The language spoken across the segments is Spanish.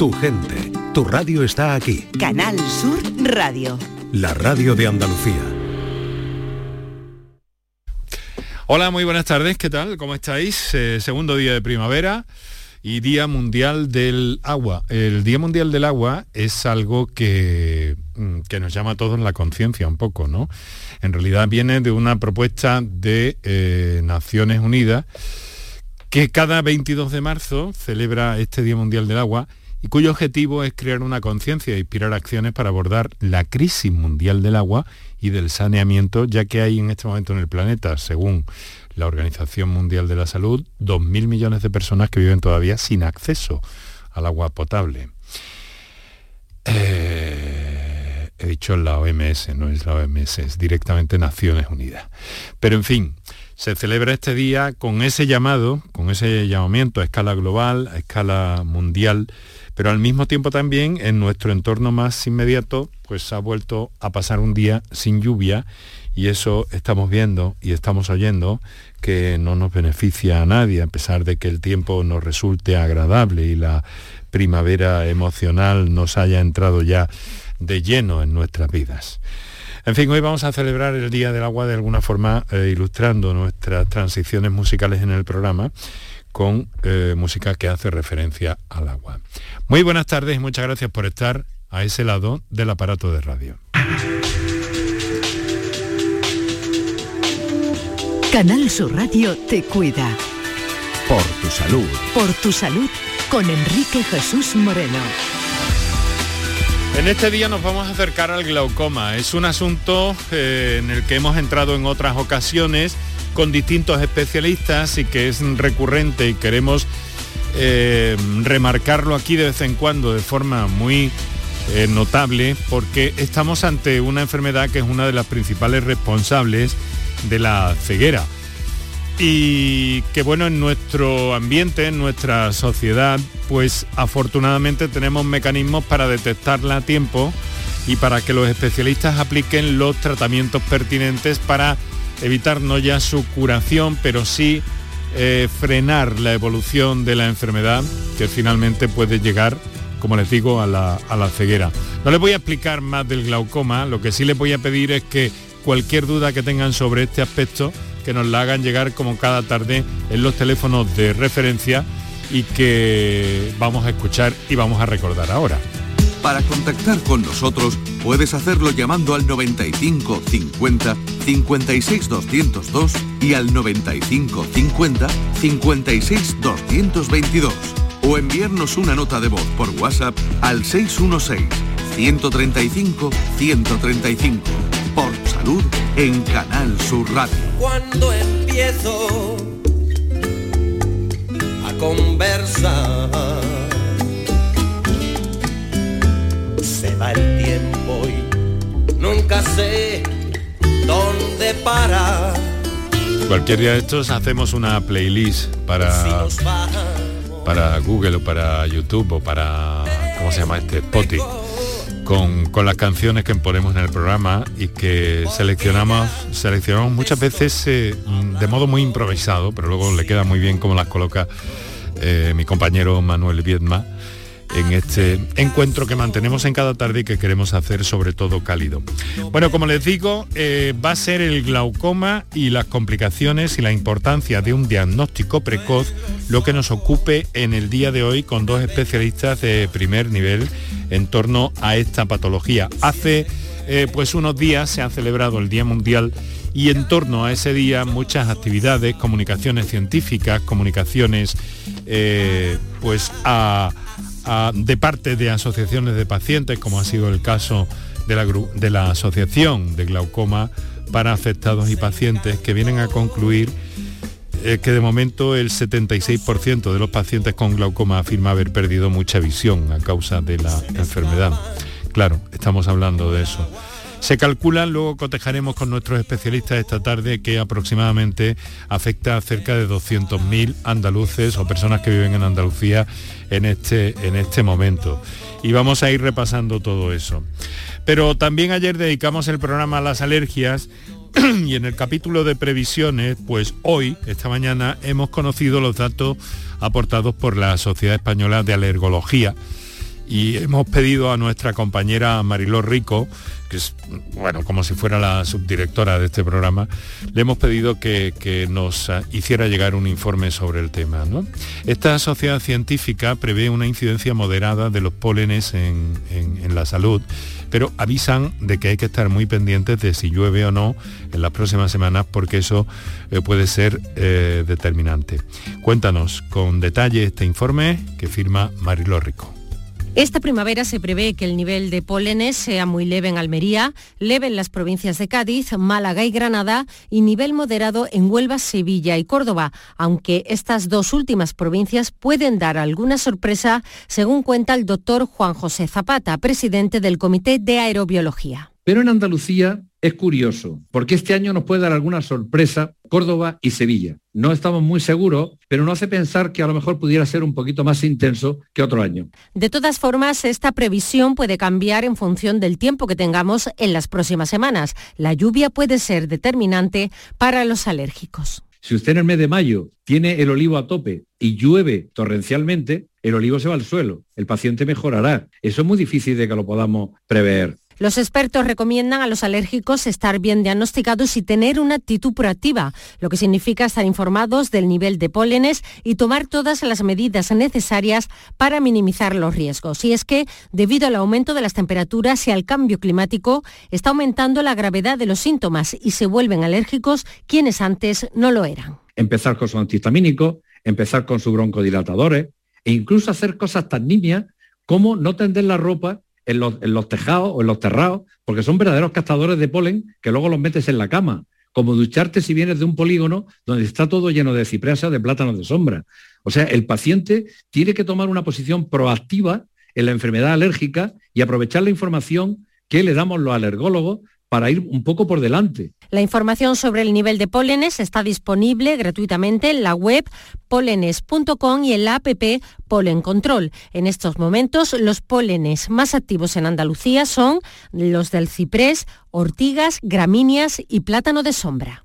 tu gente, tu radio está aquí. Canal Sur Radio. La radio de Andalucía. Hola, muy buenas tardes, ¿qué tal? ¿Cómo estáis? Eh, segundo día de primavera y Día Mundial del Agua. El Día Mundial del Agua es algo que, mm, que nos llama a todos la conciencia un poco, ¿no? En realidad viene de una propuesta de eh, Naciones Unidas que cada 22 de marzo celebra este Día Mundial del Agua y cuyo objetivo es crear una conciencia e inspirar acciones para abordar la crisis mundial del agua y del saneamiento, ya que hay en este momento en el planeta, según la Organización Mundial de la Salud, 2.000 millones de personas que viven todavía sin acceso al agua potable. Eh, he dicho la OMS, no es la OMS, es directamente Naciones Unidas. Pero en fin, se celebra este día con ese llamado, con ese llamamiento a escala global, a escala mundial, pero al mismo tiempo también en nuestro entorno más inmediato, pues ha vuelto a pasar un día sin lluvia y eso estamos viendo y estamos oyendo que no nos beneficia a nadie, a pesar de que el tiempo nos resulte agradable y la primavera emocional nos haya entrado ya de lleno en nuestras vidas. En fin, hoy vamos a celebrar el Día del Agua de alguna forma eh, ilustrando nuestras transiciones musicales en el programa con eh, música que hace referencia al agua. Muy buenas tardes y muchas gracias por estar a ese lado del aparato de radio. Canal Sur Radio te cuida. Por tu salud. Por tu salud con Enrique Jesús Moreno. En este día nos vamos a acercar al glaucoma. Es un asunto eh, en el que hemos entrado en otras ocasiones con distintos especialistas y que es recurrente y queremos eh, remarcarlo aquí de vez en cuando de forma muy eh, notable porque estamos ante una enfermedad que es una de las principales responsables de la ceguera. Y que bueno, en nuestro ambiente, en nuestra sociedad, pues afortunadamente tenemos mecanismos para detectarla a tiempo y para que los especialistas apliquen los tratamientos pertinentes para evitar no ya su curación, pero sí eh, frenar la evolución de la enfermedad que finalmente puede llegar, como les digo, a la, a la ceguera. No les voy a explicar más del glaucoma, lo que sí les voy a pedir es que cualquier duda que tengan sobre este aspecto, que nos la hagan llegar como cada tarde en los teléfonos de referencia y que vamos a escuchar y vamos a recordar ahora. Para contactar con nosotros puedes hacerlo llamando al 95 50 56 202 y al 95 50 56 222 o enviarnos una nota de voz por WhatsApp al 616 135 135 por salud en Canal Sur Radio. Cuando empiezo a conversar, el tiempo y nunca sé dónde parar. Cualquier día de estos hacemos una playlist para, para Google o para YouTube o para, ¿cómo se llama este? Spotify con, las canciones que ponemos en el programa y que seleccionamos, seleccionamos muchas veces eh, de modo muy improvisado, pero luego le queda muy bien como las coloca eh, mi compañero Manuel Viedma en este encuentro que mantenemos en cada tarde y que queremos hacer sobre todo cálido. Bueno, como les digo, eh, va a ser el glaucoma y las complicaciones y la importancia de un diagnóstico precoz lo que nos ocupe en el día de hoy con dos especialistas de primer nivel en torno a esta patología. Hace eh, pues unos días se ha celebrado el Día Mundial y en torno a ese día muchas actividades, comunicaciones científicas, comunicaciones eh, pues a de parte de asociaciones de pacientes, como ha sido el caso de la, de la Asociación de Glaucoma para Afectados y Pacientes, que vienen a concluir eh, que de momento el 76% de los pacientes con glaucoma afirma haber perdido mucha visión a causa de la enfermedad. Claro, estamos hablando de eso. Se calcula, luego cotejaremos con nuestros especialistas esta tarde, que aproximadamente afecta a cerca de 200.000 andaluces o personas que viven en Andalucía en este, en este momento. Y vamos a ir repasando todo eso. Pero también ayer dedicamos el programa a las alergias y en el capítulo de previsiones, pues hoy, esta mañana, hemos conocido los datos aportados por la Sociedad Española de Alergología y hemos pedido a nuestra compañera Mariló Rico, que es, bueno, como si fuera la subdirectora de este programa, le hemos pedido que, nos hiciera llegar un informe sobre el tema. Esta sociedad científica prevé una incidencia moderada de los pólenes en, la salud, pero avisan de que hay que estar muy pendientes de si llueve o no en las próximas semanas, porque eso eh, puede ser eh, determinante. Cuéntanos con detalle este informe que firma Mariló Rico. Esta primavera se prevé que el nivel de pólenes sea muy leve en Almería, leve en las provincias de Cádiz, Málaga y Granada y nivel moderado en Huelva, Sevilla y Córdoba, aunque estas dos últimas provincias pueden dar alguna sorpresa, según cuenta el doctor Juan José Zapata, presidente del Comité de Aerobiología. Pero en Andalucía es curioso, porque este año nos puede dar alguna sorpresa Córdoba y Sevilla. No estamos muy seguros, pero no hace pensar que a lo mejor pudiera ser un poquito más intenso que otro año. De todas formas, esta previsión puede cambiar en función del tiempo que tengamos en las próximas semanas. La lluvia puede ser determinante para los alérgicos. Si usted en el mes de mayo tiene el olivo a tope y llueve torrencialmente, el olivo se va al suelo, el paciente mejorará. Eso es muy difícil de que lo podamos prever. Los expertos recomiendan a los alérgicos estar bien diagnosticados y tener una actitud proactiva, lo que significa estar informados del nivel de pólenes y tomar todas las medidas necesarias para minimizar los riesgos. Y es que, debido al aumento de las temperaturas y al cambio climático, está aumentando la gravedad de los síntomas y se vuelven alérgicos quienes antes no lo eran. Empezar con su antihistamínico, empezar con sus broncodilatadores e incluso hacer cosas tan nimias como no tender la ropa en los, tejados o en los terrados, porque son verdaderos cazadores de polen que luego los metes en la cama, como ducharte si vienes de un polígono donde está todo lleno de cipresas de plátanos de sombra. O sea, el paciente tiene que tomar una posición proactiva en la enfermedad alérgica y aprovechar la información que le damos los alergólogos para ir un poco por delante. La información sobre el nivel de pólenes está disponible gratuitamente en la web polenes.com y en la app Polen Control. En estos momentos, los pólenes más activos en Andalucía son los del ciprés, ortigas, gramíneas y plátano de sombra.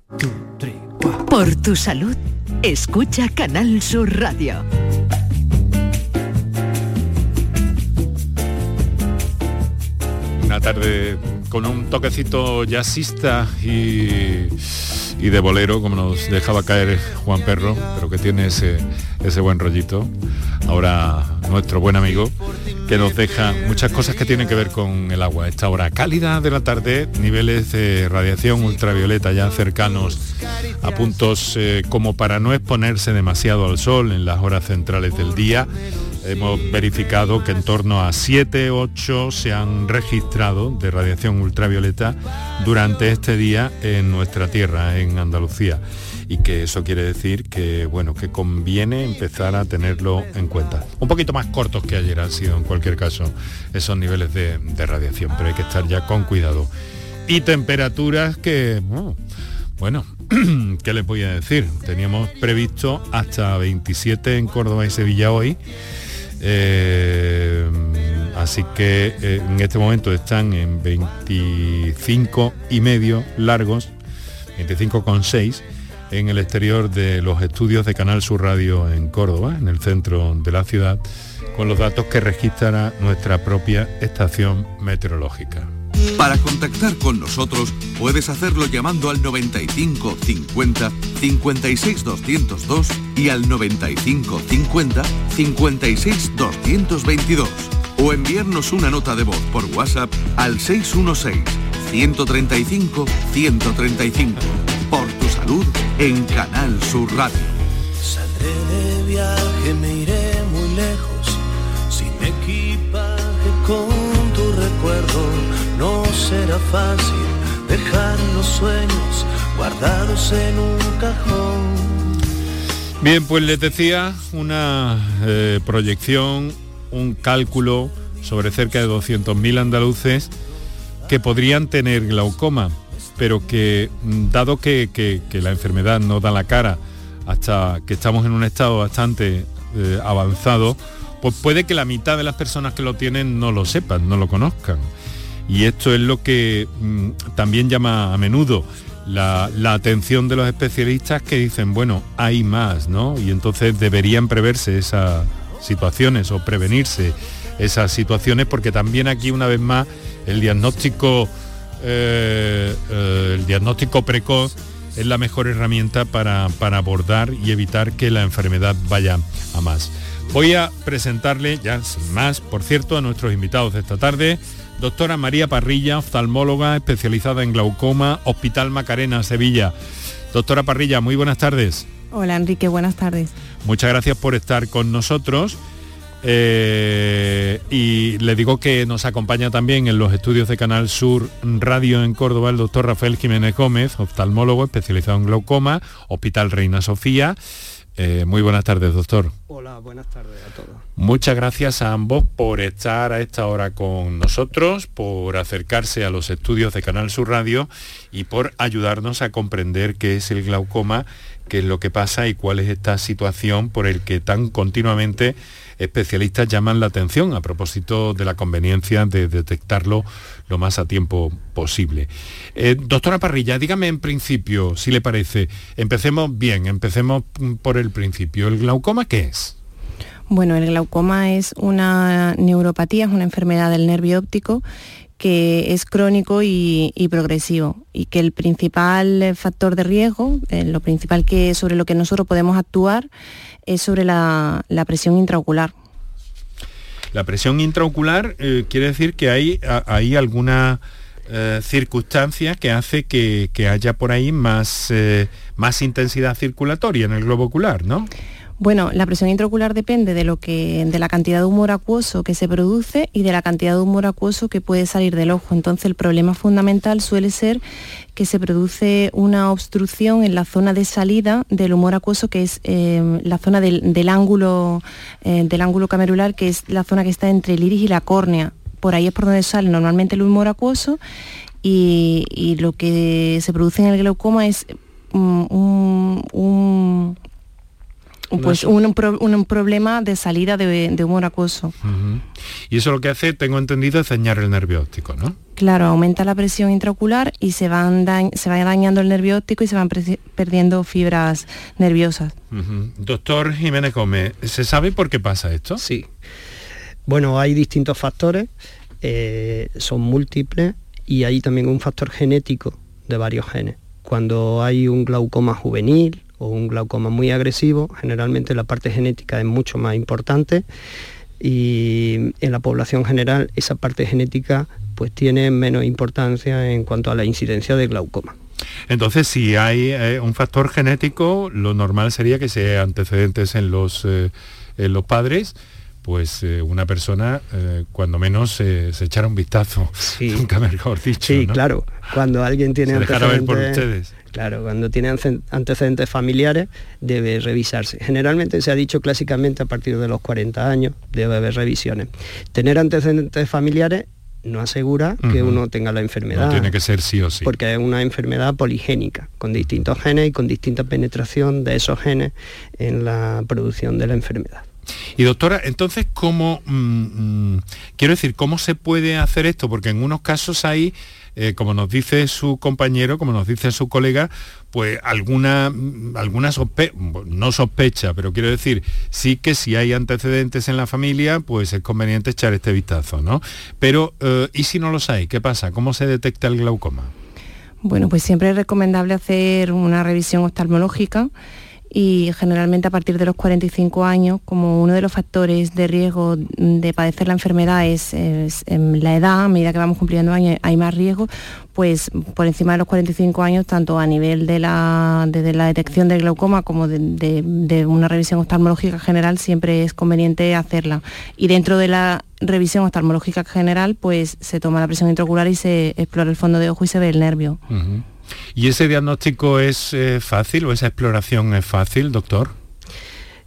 Por tu salud, escucha Canal Sur Radio. Una tarde con un toquecito jazzista y, de bolero, como nos dejaba caer Juan Perro, pero que tiene ese, ese buen rollito. Ahora nuestro buen amigo, que nos deja muchas cosas que tienen que ver con el agua. Esta hora cálida de la tarde, niveles de radiación ultravioleta ya cercanos a puntos eh, como para no exponerse demasiado al sol en las horas centrales del día hemos verificado que en torno a 7, 8 se han registrado de radiación ultravioleta durante este día en nuestra tierra, en Andalucía. Y que eso quiere decir que, bueno, que conviene empezar a tenerlo en cuenta. Un poquito más cortos que ayer han sido, en cualquier caso, esos niveles de, radiación, pero hay que estar ya con cuidado. Y temperaturas que, bueno, ¿qué les voy a decir? Teníamos previsto hasta 27 en Córdoba y Sevilla hoy eh, así que eh, en este momento están en 25 y medio largos, 25,6 en el exterior de los estudios de Canal Sur Radio en Córdoba, en el centro de la ciudad, con los datos que registrará nuestra propia estación meteorológica. Para contactar con nosotros puedes hacerlo llamando al 95 50 56 202 y al 95 50 56 222 o enviarnos una nota de voz por WhatsApp al 616 135 135. Por tu salud en Canal Sur Radio. Saldré de viaje, me iré muy lejos, sin equipaje con tu recuerdo no será fácil dejar los sueños guardados en un cajón. Bien, pues les decía una eh, proyección, un cálculo sobre cerca de 200.000 andaluces que podrían tener glaucoma, pero que mm, dado que, la enfermedad no da la cara hasta que estamos en un estado bastante eh, avanzado, pues puede que la mitad de las personas que lo tienen no lo sepan, no lo conozcan. Y esto es lo que mm, también llama a menudo la, atención de los especialistas que dicen, bueno, hay más, ¿no? Y entonces deberían preverse esas situaciones o prevenirse esas situaciones, porque también aquí una vez más el diagnóstico, eh, eh, el diagnóstico precoz es la mejor herramienta para, para abordar y evitar que la enfermedad vaya a más. Voy a presentarle, ya sin más, por cierto, a nuestros invitados de esta tarde, doctora María Parrilla, oftalmóloga especializada en glaucoma, Hospital Macarena, Sevilla. Doctora Parrilla, muy buenas tardes. Hola Enrique, buenas tardes. Muchas gracias por estar con nosotros. Eh, y le digo que nos acompaña también en los estudios de Canal Sur Radio en Córdoba el doctor Rafael Jiménez Gómez, oftalmólogo especializado en glaucoma, Hospital Reina Sofía. Eh, muy buenas tardes, doctor. Hola, buenas tardes a todos. Muchas gracias a ambos por estar a esta hora con nosotros, por acercarse a los estudios de Canal Sur Radio y por ayudarnos a comprender qué es el glaucoma, qué es lo que pasa y cuál es esta situación por el que tan continuamente especialistas llaman la atención a propósito de la conveniencia de detectarlo lo más a tiempo posible. Eh, doctora Parrilla, dígame en principio, si le parece, empecemos bien, empecemos por el principio. ¿El glaucoma qué es? Bueno, el glaucoma es una neuropatía, es una enfermedad del nervio óptico que es crónico y, progresivo y que el principal factor de riesgo, eh, lo principal que sobre lo que nosotros podemos actuar es sobre la, presión intraocular. La presión intraocular eh, quiere decir que hay, hay alguna eh, circunstancia que hace que, haya por ahí más, más intensidad circulatoria en el globo ocular, ¿no? Bueno, la presión intraocular depende de, lo que, de la cantidad de humor acuoso que se produce y de la cantidad de humor acuoso que puede salir del ojo. Entonces el problema fundamental suele ser que se produce una obstrucción en la zona de salida del humor acuoso, que es eh, la zona del, ángulo, eh, del ángulo camerular, que es la zona que está entre el iris y la córnea. Por ahí es por donde sale normalmente el humor acuoso y, lo que se produce en el glaucoma es mm, un pues un, problema de salida de, humor acuoso. Y eso lo que hace, tengo entendido, es dañar el nervio óptico, ¿no? Claro, aumenta la presión intraocular y se, van se va dañando el nervio óptico y se van perdiendo fibras nerviosas. Doctor Jiménez Gómez, ¿se sabe por qué pasa esto? Sí. Bueno, hay distintos factores, eh, son múltiples y hay también un factor genético de varios genes. Cuando hay un glaucoma juvenil, o un glaucoma muy agresivo, generalmente la parte genética es mucho más importante y en la población general esa parte genética pues tiene menos importancia en cuanto a la incidencia de glaucoma. Entonces, si hay eh, un factor genético, lo normal sería que sea antecedentes en los, eh, en los padres, pues eh, una persona, cuando menos, se echara un vistazo, sí. nunca mejor dicho. Sí, claro. Cuando alguien tiene se antecedentes... ver por ustedes. Claro, cuando tiene antecedentes familiares debe revisarse. Generalmente se ha dicho clásicamente a partir de los 40 años debe haber revisiones. Tener antecedentes familiares no asegura que uno tenga la enfermedad. No tiene que ser sí o sí. Porque es una enfermedad poligénica, con distintos genes y con distinta penetración de esos genes en la producción de la enfermedad. Y doctora, entonces, ¿cómo, mm, mm, quiero decir, cómo se puede hacer esto? Porque en unos casos hay eh, como nos dice su compañero, como nos dice su colega, pues alguna, alguna sospecha, no sospecha, pero quiero decir, sí que si hay antecedentes en la familia, pues es conveniente echar este vistazo, ¿no? Pero, eh, ¿y si no los hay? ¿Qué pasa? ¿Cómo se detecta el glaucoma? Bueno, pues siempre es recomendable hacer una revisión oftalmológica y generalmente a partir de los 45 años, como uno de los factores de riesgo de padecer la enfermedad es, en la edad, a medida que vamos cumpliendo años hay más riesgo, pues por encima de los 45 años, tanto a nivel de la, la detección del glaucoma como de, una revisión oftalmológica general, siempre es conveniente hacerla. Y dentro de la revisión oftalmológica general, pues se toma la presión intraocular y se explora el fondo de ojo y se ve el nervio. ¿Y ese diagnóstico es eh, fácil o esa exploración es fácil, doctor?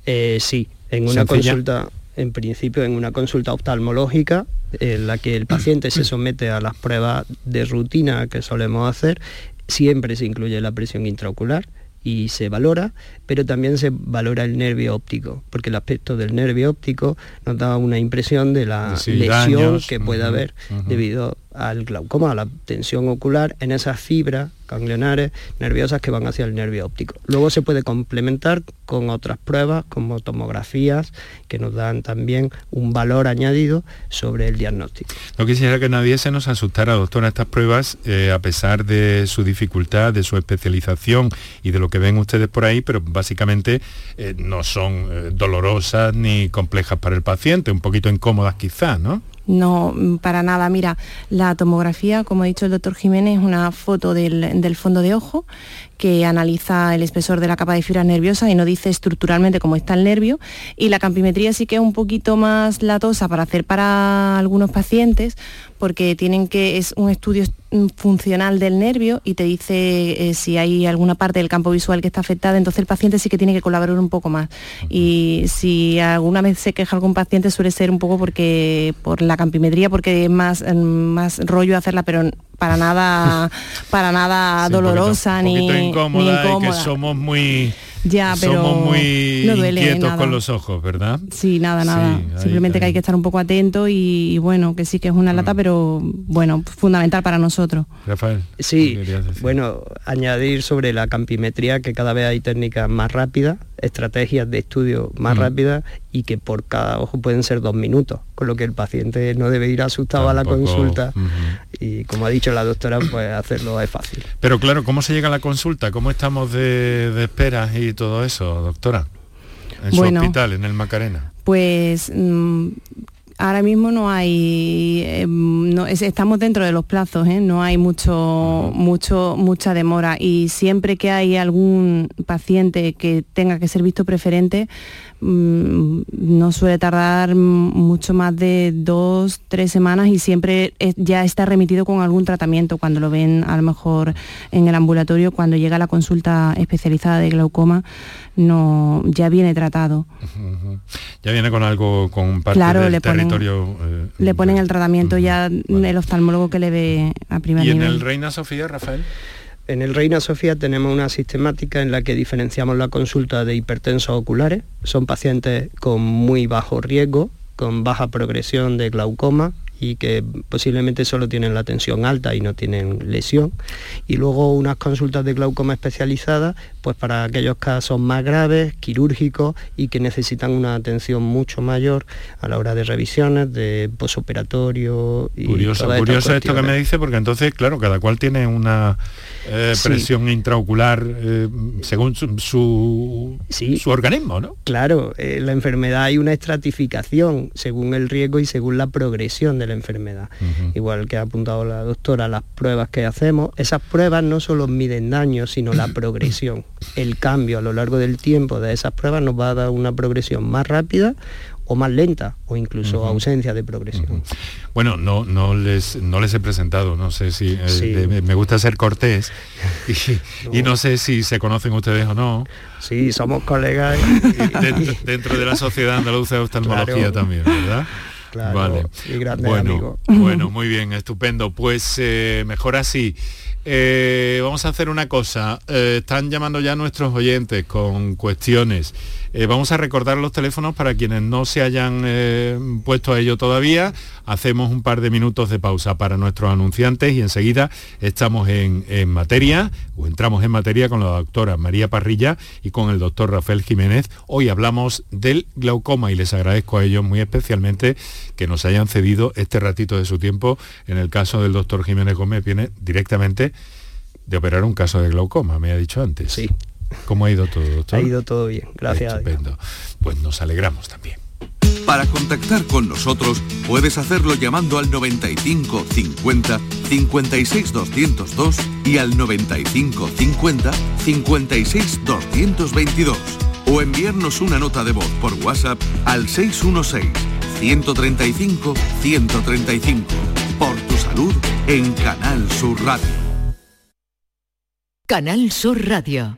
Eh, sí, en una consulta, en principio en una consulta oftalmológica, en la que el paciente se somete a las pruebas de rutina que solemos hacer, siempre se incluye la presión intraocular y se valora, pero también se valora el nervio óptico, porque el aspecto del nervio óptico nos da una impresión de la lesión que puede haber debido al glaucoma, a la tensión ocular en esas fibras ganglionares nerviosas que van hacia el nervio óptico. Luego se puede complementar con otras pruebas como tomografías que nos dan también un valor añadido sobre el diagnóstico. No quisiera que nadie se nos asustara, doctora, estas pruebas, eh, a pesar de su dificultad, de su especialización y de lo que ven ustedes por ahí, pero básicamente eh, no son eh, dolorosas ni complejas para el paciente, un poquito incómodas quizás, ¿no? No, mm, para nada. Mira, la tomografía, como ha dicho el doctor Jiménez, es una foto del, fondo de ojo que analiza el espesor de la capa de fibras nerviosas y no dice estructuralmente cómo está el nervio. Y la campimetría sí que es un poquito más latosa para hacer para algunos pacientes porque tienen que, es un estudio funcional del nervio y te dice eh, si hay alguna parte del campo visual que está afectada, entonces el paciente sí que tiene que colaborar un poco más. Y si alguna vez se queja algún paciente suele ser un poco porque por la campimetría, porque es más, mm, más rollo hacerla, pero para nada, para nada dolorosa ni, incómoda, ni que somos muy ya, pero Somos muy no duele, con los ojos, ¿verdad? Sí, nada, nada. Simplemente que hay que estar un poco atento y, bueno, que sí que es una lata, mm. pero bueno, fundamental para nosotros. Rafael. Sí, bueno, añadir sobre la campimetría que cada vez hay técnicas más rápidas estrategias de estudio más rápidas y que por cada ojo pueden ser dos minutos, con lo que el paciente no debe ir asustado a la consulta y como ha dicho la doctora, pues hacerlo es fácil. Pero claro, ¿cómo se llega a la consulta? ¿Cómo estamos de, de espera y todo eso, doctora? En su hospital, en el Macarena. Pues mm, ahora mismo no hay, em, no, estamos dentro de los plazos, ¿eh? no hay mucho, mucho, mucha demora y siempre que hay algún paciente que tenga que ser visto preferente, no suele tardar mucho más de dos, tres semanas y siempre ya está remitido con algún tratamiento cuando lo ven a lo mejor en el ambulatorio, cuando llega la consulta especializada de glaucoma, no, ya viene tratado. Ya viene con algo, con parte del le territorio. Eh, le ponen el tratamiento ya el oftalmólogo que le ve a primer nivel. ¿Y en el Reina Sofía, Rafael? En el Reina Sofía tenemos una sistemática en la que diferenciamos la consulta de hipertensos oculares. Son pacientes con muy bajo riesgo, con baja progresión de glaucoma y que posiblemente solo tienen la tensión alta y no tienen lesión. Y luego unas consultas de glaucoma especializadas, pues para aquellos casos más graves, quirúrgicos y que necesitan una atención mucho mayor a la hora de revisiones, de posoperatorio y Curioso, curioso esto que me dice, porque entonces, claro, cada cual tiene una eh, presión intraocular eh, según su, su, organismo, ¿no? Claro, eh, la enfermedad hay una estratificación según el riesgo y según la progresión de la enfermedad. Igual que ha apuntado la doctora, las pruebas que hacemos, esas pruebas no solo miden daño, sino la progresión. El cambio a lo largo del tiempo de esas pruebas nos va a dar una progresión más rápida o más lenta o incluso ausencia de progresión. Bueno, no, no, les, no les he presentado, no sé si eh, me gusta ser cortés y no. sé si se conocen ustedes o no. Sí, somos colegas. dentro, de la Sociedad Andaluza de Oftalmología también, ¿verdad? vale. bueno, Bueno, muy bien, estupendo. Pues eh, mejor así. Eh, vamos a hacer una cosa. Eh, están llamando ya nuestros oyentes con cuestiones. Eh, vamos a recordar los teléfonos para quienes no se hayan eh, puesto a ello todavía. Hacemos un par de minutos de pausa para nuestros anunciantes y enseguida estamos en, materia, o entramos en materia con la doctora María Parrilla y con el doctor Rafael Jiménez. Hoy hablamos del glaucoma y les agradezco a ellos muy especialmente que nos hayan cedido este ratito de su tiempo. En el caso del doctor Jiménez Gómez viene directamente de operar un caso de glaucoma, me ha dicho antes. Sí. ¿Cómo ha ido todo, doctor? Ha ido todo bien, gracias. Estupendo. Pues nos alegramos también. Para contactar con nosotros puedes hacerlo llamando al 95 50 56 202 y al 95 50 56 222 o enviarnos una nota de voz por WhatsApp al 616 135 135 por tu salud en Canal Sur Radio. Canal Sur Radio.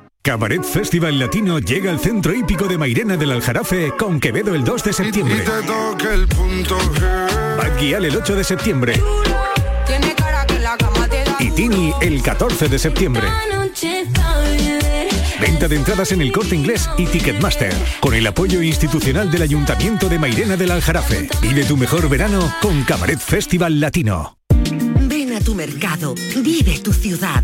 Cabaret Festival Latino llega al centro hípico de Mairena del Aljarafe con Quevedo el 2 de septiembre. Bad Gyal el 8 de septiembre. Y Tini el 14 de septiembre. Venta de entradas en el corte inglés y Ticketmaster. Con el apoyo institucional del Ayuntamiento de Mairena del Aljarafe. Vive tu mejor verano con Cabaret Festival Latino. Ven a tu mercado, vive tu ciudad.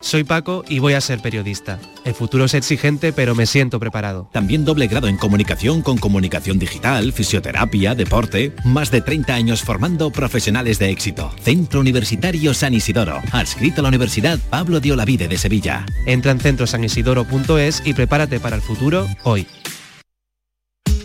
Soy Paco y voy a ser periodista. El futuro es exigente, pero me siento preparado. También doble grado en comunicación con comunicación digital, fisioterapia, deporte. Más de 30 años formando profesionales de éxito. Centro Universitario San Isidoro. Adscrito a la Universidad Pablo de Olavide de Sevilla. Entra en centrosanisidoro.es y prepárate para el futuro hoy.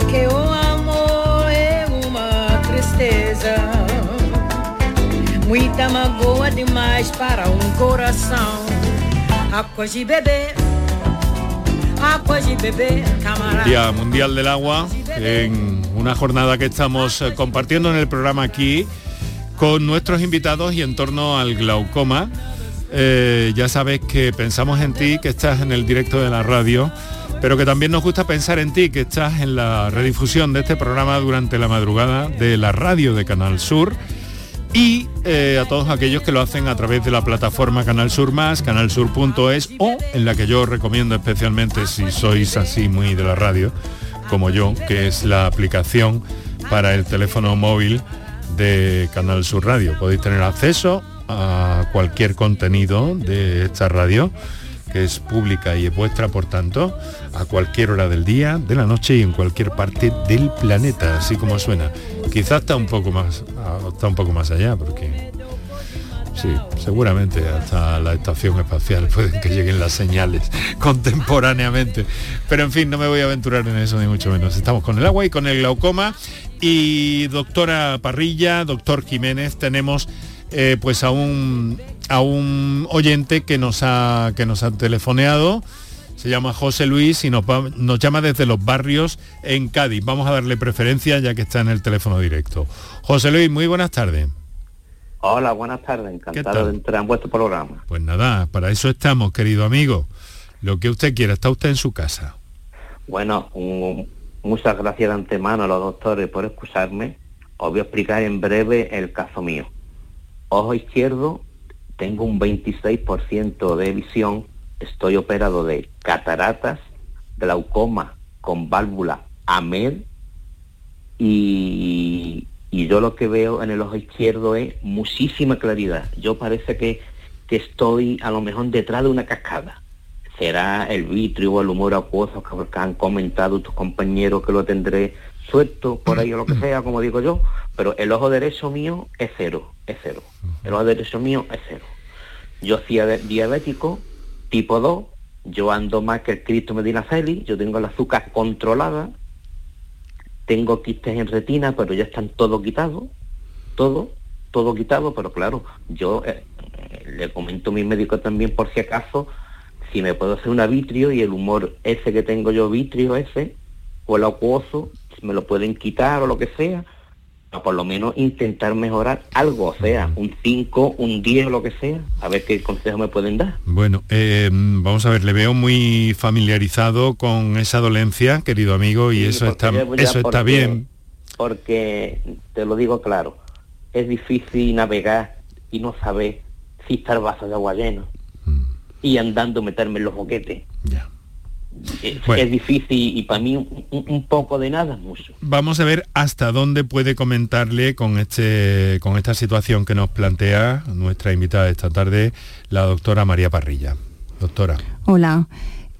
que o amor é uma tristeza. Muita magoa demais para um coração. Água de beber água de beber camarada. Día Mundial del Agua, en una jornada que estamos eh, compartiendo en el programa aquí con nuestros invitados y en torno al glaucoma. Eh, ya sabes que pensamos en ti, que estás en el directo de la radio, pero que también nos gusta pensar en ti, que estás en la redifusión de este programa durante la madrugada de la radio de Canal Sur y eh, a todos aquellos que lo hacen a través de la plataforma Canal Sur Más, canalsur.es o en la que yo recomiendo especialmente si sois así muy de la radio, como yo, que es la aplicación para el teléfono móvil de Canal Sur Radio. Podéis tener acceso a cualquier contenido de esta radio que es pública y es vuestra, por tanto, a cualquier hora del día, de la noche y en cualquier parte del planeta, así como suena. Quizás está un poco más, ah, está un poco más allá, porque sí, seguramente hasta la estación espacial pueden que lleguen las señales contemporáneamente. Pero en fin, no me voy a aventurar en eso ni mucho menos. Estamos con el agua y con el glaucoma. Y doctora Parrilla, doctor Jiménez, tenemos eh, pues a un, a un oyente que nos ha, que nos ha telefoneado. Se llama José Luis y nos, va- nos llama desde los barrios en Cádiz. Vamos a darle preferencia ya que está en el teléfono directo. José Luis, muy buenas tardes. Hola, buenas tardes, encantado de entrar en vuestro programa. Pues nada, para eso estamos, querido amigo. Lo que usted quiera, está usted en su casa. Bueno, un- muchas gracias de antemano a los doctores por escucharme. Os voy a explicar en breve el caso mío. Ojo izquierdo, tengo un 26% de visión, estoy operado de cataratas, glaucoma con válvula AMED y, y yo lo que veo en el ojo izquierdo es muchísima claridad. Yo parece que, que estoy a lo mejor detrás de una cascada. Será el vitrio o el humor acuoso que, que han comentado tus compañeros que lo tendré suelto por ahí o lo que sea, como digo yo, pero el ojo derecho mío es cero, es cero. El ojo derecho mío es cero. Yo soy dia- diabético, tipo 2, yo ando más que el Cristo Medina yo tengo el azúcar controlada, tengo quistes en retina, pero ya están todo quitados, todo, todo quitado, pero claro, yo eh, eh, le comento a mi médico también por si acaso, si me puedo hacer una vitrio y el humor ese que tengo yo, vitrio ese, o el acuoso, me lo pueden quitar o lo que sea, o por lo menos intentar mejorar algo, o sea, un 5, un 10 o lo que sea, a ver qué consejo me pueden dar. Bueno, eh, vamos a ver, le veo muy familiarizado con esa dolencia, querido amigo, y Sí, eso está, ya- ya eso está bien. Porque, te lo digo claro, es difícil navegar y no saber si está el vaso de agua lleno. Y andando meterme en los boquetes. Es, Bueno. es difícil y para mí un, poco de nada es mucho. Vamos a ver hasta dónde puede comentarle con este con esta situación que nos plantea nuestra invitada esta tarde, la doctora María Parrilla. Doctora. Hola.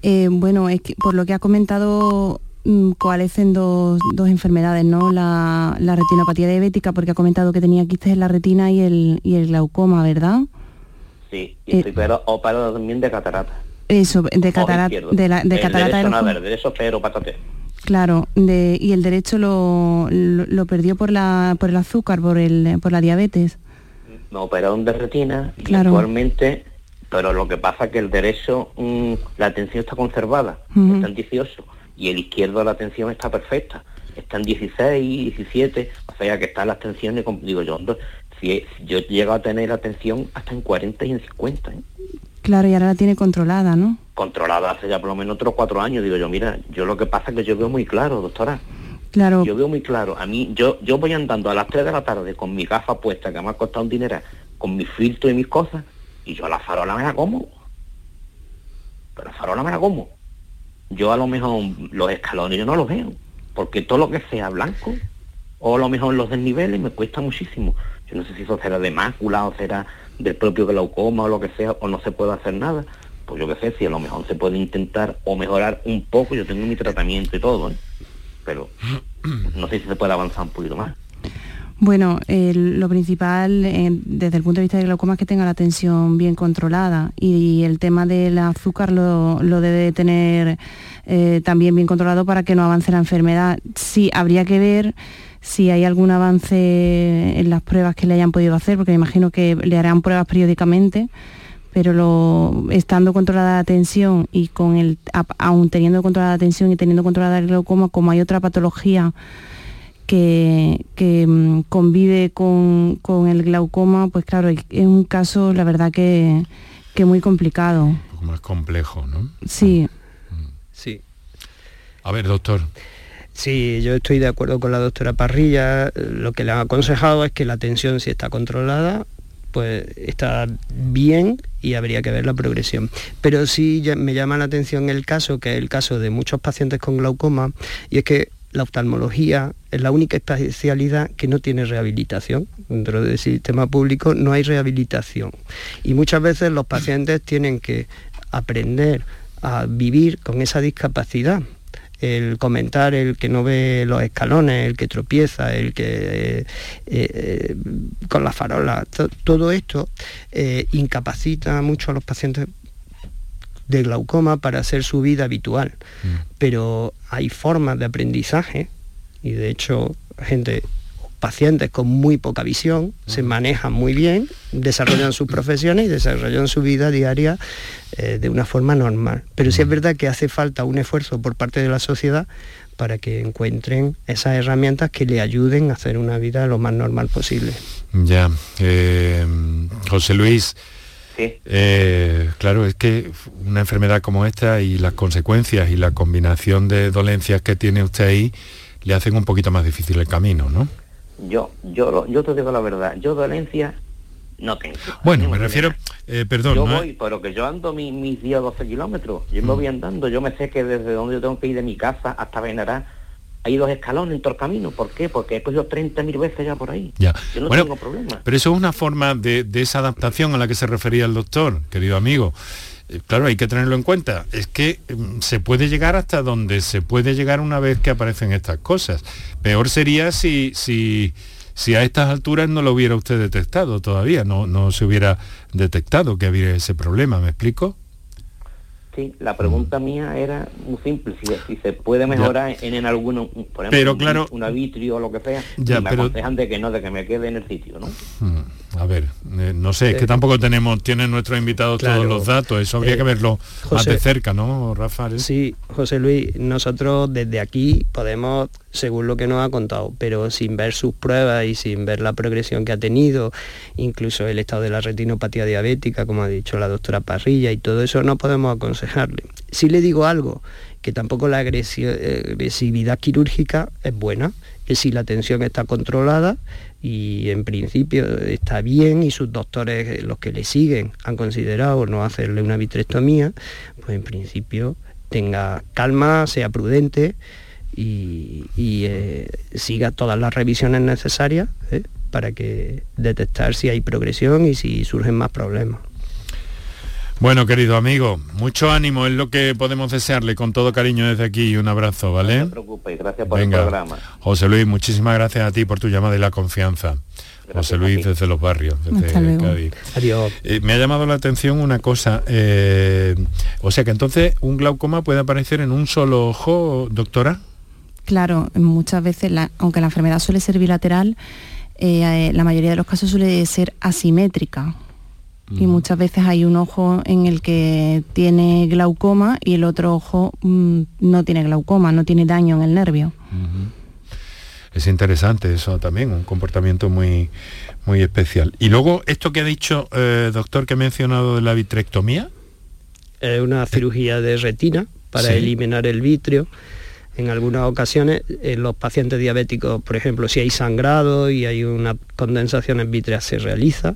Eh, bueno, es que por lo que ha comentado, mm, coalecen dos, dos enfermedades, ¿no? La, la retinopatía diabética, porque ha comentado que tenía quistes en la retina y el, y el glaucoma, ¿verdad? Sí, y estoy pero operado también de catarata. Eso, de izquierdo. de, la, de El catarata derecho del no, ojo. a ver, de eso pero patate. Claro, de- y el derecho lo, lo, lo perdió por la por el azúcar, por el por la diabetes. Me operaron de retina y Claro. actualmente, pero lo que pasa es que el derecho, mm, la atención está conservada, está en 18, y el izquierdo la atención está perfecta, está en 16, 17, o sea que están las tensiones, como digo yo, si, si yo llego a tener la atención hasta en 40 y en 50, ¿eh? Claro, y ahora la tiene controlada, ¿no? controlada hace ya por lo menos otros cuatro años, digo yo, mira, yo lo que pasa es que yo veo muy claro, doctora, Claro, yo veo muy claro. A mí, yo, yo voy andando a las 3 de la tarde con mi gafa puesta, que me ha costado un dinero, con mi filtro y mis cosas, y yo a la farola me la como. Pero la farola me la como. Yo a lo mejor los escalones yo no los veo, porque todo lo que sea blanco, o a lo mejor los desniveles me cuesta muchísimo. Yo no sé si eso será de mácula o será del propio glaucoma o lo que sea, o no se puede hacer nada. Pues yo qué sé, si a lo mejor se puede intentar o mejorar un poco, yo tengo mi tratamiento y todo, ¿eh? pero no sé si se puede avanzar un poquito más. Bueno, lo principal eh, desde el punto de vista del glaucoma es que tenga la tensión bien controlada y, el tema del azúcar lo, lo debe tener eh, también bien controlado para que no avance la enfermedad. Sí, habría que ver si hay algún avance en las pruebas que le hayan podido hacer, porque me imagino que le harán pruebas periódicamente, pero lo, estando controlada la tensión y con el, aún teniendo controlada la tensión y teniendo controlada el glaucoma, como hay otra patología que, que, mm, convive con, con el glaucoma, pues claro, es un caso, la verdad que, que muy complicado. Un poco más complejo, ¿no? Sí, Sí. A ver, doctor. Sí, yo estoy de acuerdo con la doctora Parrilla. Lo que le han aconsejado es que la tensión, si está controlada, pues está bien y habría que ver la progresión. Pero sí me llama la atención el caso, que es el caso de muchos pacientes con glaucoma, y es que la oftalmología es la única especialidad que no tiene rehabilitación. Dentro del sistema público no hay rehabilitación. Y muchas veces los pacientes tienen que aprender a vivir con esa discapacidad el comentar el que no ve los escalones, el que tropieza, el que eh, eh, con la farola, to- todo esto eh, incapacita mucho a los pacientes de glaucoma para hacer su vida habitual. Pero hay formas de aprendizaje y de hecho gente pacientes con muy poca visión se manejan muy bien, desarrollan sus profesiones y desarrollan su vida diaria eh, de una forma normal. Pero sí es verdad que hace falta un esfuerzo por parte de la sociedad para que encuentren esas herramientas que le ayuden a hacer una vida lo más normal posible. Ya. eh, José Luis. eh, claro, es que una enfermedad como esta y las consecuencias y la combinación de dolencias que tiene usted ahí le hacen un poquito más difícil el camino, ¿no? Yo, yo, lo- yo te digo la verdad, yo dolencia no tengo. Bueno, me refiero, eh, perdón, yo ¿no? voy, pero que yo ando mi- mis 10 o 12 kilómetros, yo me voy andando, yo me sé que desde donde yo tengo que ir de mi casa hasta Benará hay dos escalones en todo el camino, ¿por qué? Porque he cogido 30.000 veces ya por ahí. Ya. Yo no Bueno, tengo problema. Pero eso es una forma de, de esa adaptación a la que se refería el doctor, querido amigo. Eh, Claro, hay que tenerlo en cuenta. Es que mm, se puede llegar hasta donde se puede llegar una vez que aparecen estas cosas. Peor sería si, si, si a estas alturas no lo hubiera usted detectado todavía, no, no se hubiera detectado que había ese problema, ¿me explico? Sí, la pregunta mía era muy simple, si, si se puede mejorar en, en alguno, por ejemplo, Pero un- claro- una vitrio o lo que sea, Ya, y me pero- aconsejan de que no, de que me quede en el sitio, ¿no? Mm, A ver, eh, no sé, es que tampoco tenemos, tienen nuestros invitados todos los datos, eso habría Eh, que verlo más de cerca, ¿no, Rafael? Sí, José Luis, nosotros desde aquí podemos, según lo que nos ha contado, pero sin ver sus pruebas y sin ver la progresión que ha tenido, incluso el estado de la retinopatía diabética, como ha dicho la doctora Parrilla, y todo eso no podemos aconsejarle. Si le digo algo, que tampoco la agresi- eh, agresividad quirúrgica es buena, que si la tensión está controlada y en principio está bien y sus doctores, eh, los que le siguen, han considerado no hacerle una vitrectomía, pues en principio tenga calma, sea prudente y, eh, siga todas las revisiones necesarias ¿eh? para que detectar si hay progresión y si surgen más problemas. Bueno, querido amigo, mucho ánimo es lo que podemos desearle con todo cariño desde aquí y un abrazo, ¿vale? No se preocupe, gracias por Venga. el programa. José Luis, muchísimas gracias a ti por tu llamada y la confianza. José Luis desde los barrios, desde Hasta luego. Cádiz. Adiós. Eh, me ha llamado la atención una cosa, eh, o sea que entonces un glaucoma puede aparecer en un solo ojo, doctora. Claro, muchas veces, la- aunque la enfermedad suele ser bilateral, eh, la mayoría de los casos suele ser asimétrica. Y muchas veces hay un ojo en el que tiene glaucoma y el otro ojo mm, no tiene glaucoma, no tiene daño en el nervio. Es interesante eso también, un comportamiento muy, muy especial. Y luego, esto que ha dicho, eh, doctor, que ha mencionado de la vitrectomía, Es una cirugía de retina para Sí. eliminar el vitrio. En algunas ocasiones, en los pacientes diabéticos, por ejemplo, si hay sangrado y hay una condensación en vítrea, se realiza.